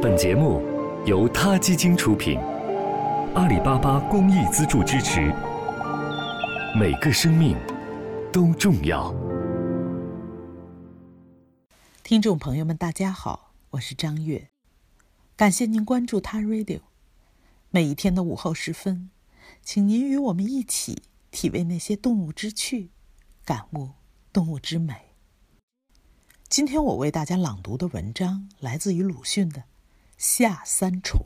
本节目由他基金出品，阿里巴巴公益资助支持。每个生命都重要。听众朋友们，大家好，我是张悦，感谢您关注他 Radio。每一天的午后时分，请您与我们一起体味那些动物之趣，感悟动物之美。今天我为大家朗读的文章来自于鲁迅的《夏三重》。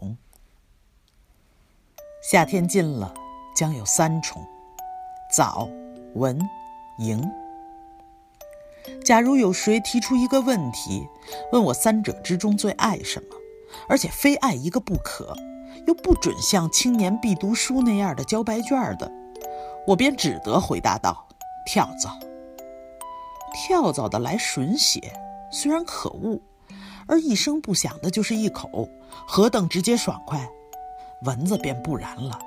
夏天近了，将有三重：早、文、迎。假如有谁提出一个问题，问我三者之中最爱什么，而且非爱一个不可，又不准像青年必读书那样的交白卷的，我便只得回答道：跳蚤。跳蚤的来吮血，虽然可恶，而一声不响的就是一口，何等直接爽快！蚊子便不然了，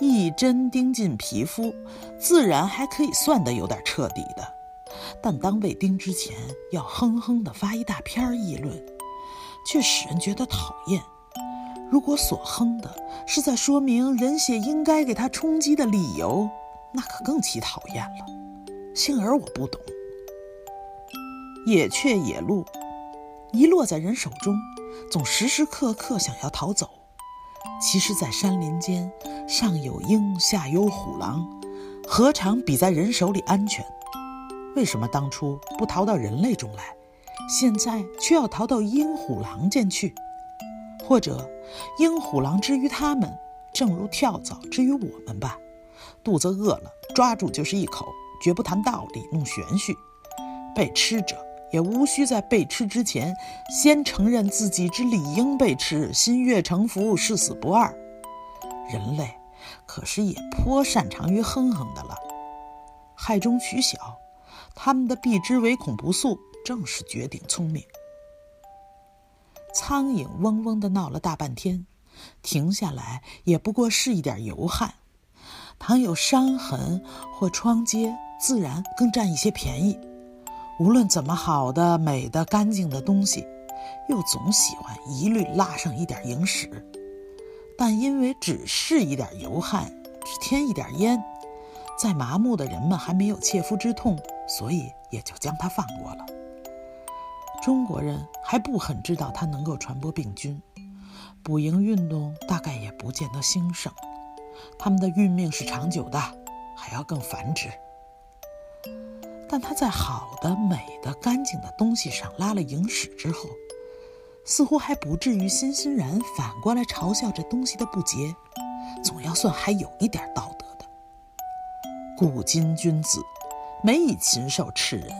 一针钉进皮肤，自然还可以算得有点彻底的，但当被叮之前，要哼哼的发一大篇议论，却使人觉得讨厌。如果所哼的是在说明人血应该给他充饥的理由，那可更其讨厌了。幸而我不懂。野雀、野鹿，一落在人手中，总时时刻刻想要逃走。其实，在山林间，上有鹰，下有虎狼，何尝比在人手里安全？为什么当初不逃到人类中来，现在却要逃到鹰虎狼间去？或者，鹰虎狼之于他们，正如跳蚤之于我们吧？肚子饿了，抓住就是一口，绝不谈道理，弄玄虚。被吃者。也无需在被吃之前，先承认自己之理应被吃，心悦诚服，誓死不二。人类可是也颇擅长于哼哼的了，害中取小，他们的避之唯恐不速，正是绝顶聪明。苍蝇嗡嗡地闹了大半天，停下来也不过是一点油汗，倘有伤痕或疮疖，自然更占一些便宜。无论怎么好的、美的、干净的东西，又总喜欢一律拉上一点蝇屎。但因为只是一点油汗，只添一点烟，在麻木的人们还没有切肤之痛，所以也就将它放过了。中国人还不很知道它能够传播病菌，捕蝇运动大概也不见得兴盛。它们的运命是长久的，还要更繁殖。但他在好的、美的、干净的东西上拉了蝇屎之后，似乎还不至于欣欣然反过来嘲笑这东西的不洁，总要算还有一点道德的。古今君子，没以禽兽斥人，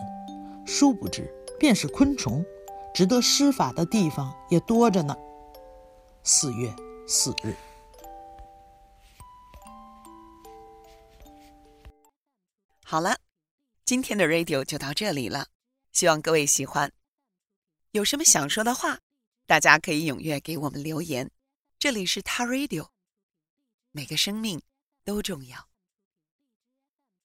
殊不知便是昆虫，值得施法的地方也多着呢。四月四日，好了。今天的 radio 就到这里了，希望各位喜欢。有什么想说的话，大家可以踊跃给我们留言。这里是他 radio，每个生命都重要。